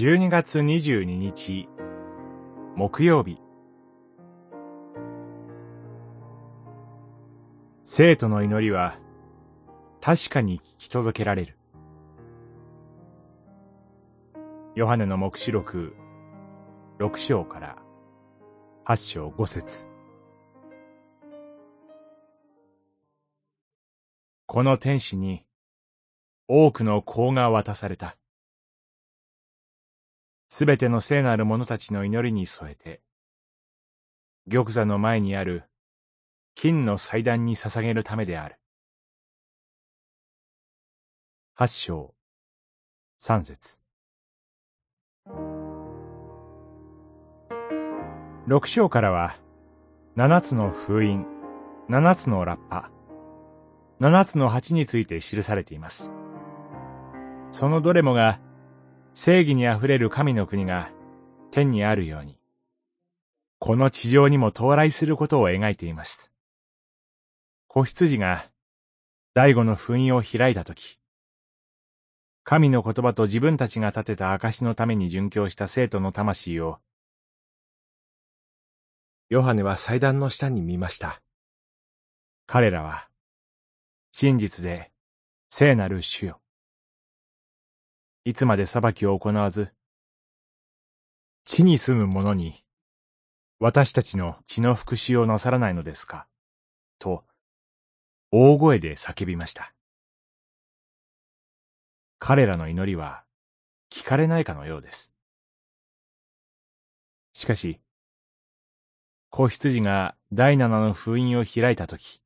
12月22日木曜日生徒の祈りは確かに聞き届けられる。ヨハネの目視録6章から8章5節この天使に多くの香が渡された。すべての聖なる者たちの祈りに添えて、玉座の前にある金の祭壇に捧げるためである。八章、三節。六章からは、七つの封印、七つのラッパ、七つの鉢について記されています。そのどれもが、正義にあふれる神の国が天にあるように、この地上にも到来することを描いています。子羊が第五の封印を開いたとき、神の言葉と自分たちが立てた証のために殉教した生徒の魂を、ヨハネは祭壇の下に見ました。彼らは、真実で聖なる主よ。いつまで裁きを行わず、地に住む者に、私たちの血の復讐をなさらないのですかと、大声で叫びました。彼らの祈りは、聞かれないかのようです。しかし、子羊が第七の封印を開いたとき、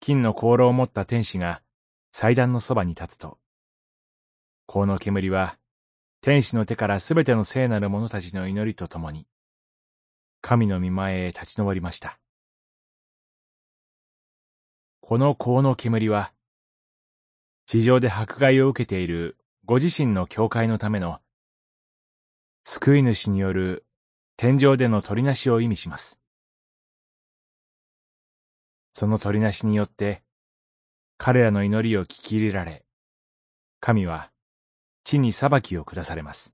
金の香炉を持った天使が祭壇のそばに立つと、この煙は、天使の手からすべての聖なる者たちの祈りとともに、神の御前へ立ち上りました。この香の煙は、地上で迫害を受けているご自身の教会のための、救い主による天上での取りなしを意味します。その取りなしによって、彼らの祈りを聞き入れられ、神は地に裁きを下されます。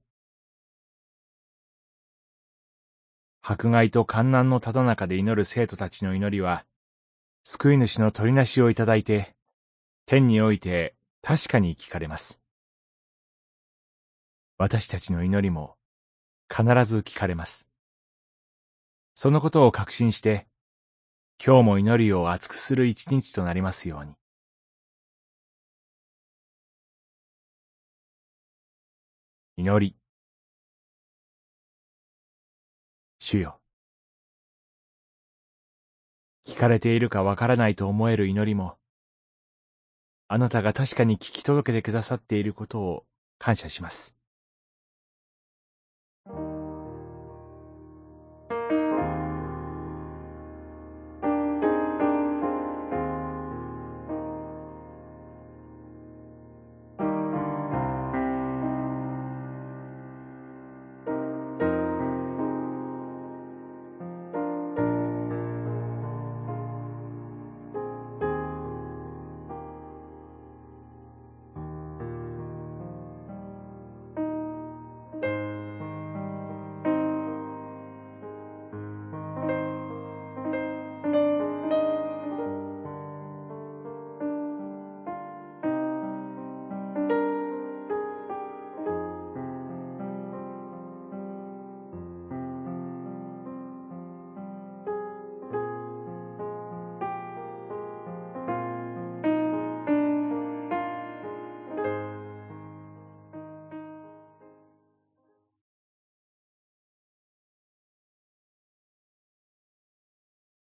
迫害と観難のただ中で祈る生徒たちの祈りは、救い主の取りなしをいただいて、天において確かに聞かれます。私たちの祈りも必ず聞かれます。そのことを確信して、今日も祈りを熱くする一日となりますように。祈り。主よ。聞かれているかわからないと思える祈りも、あなたが確かに聞き届けてくださっていることを感謝します。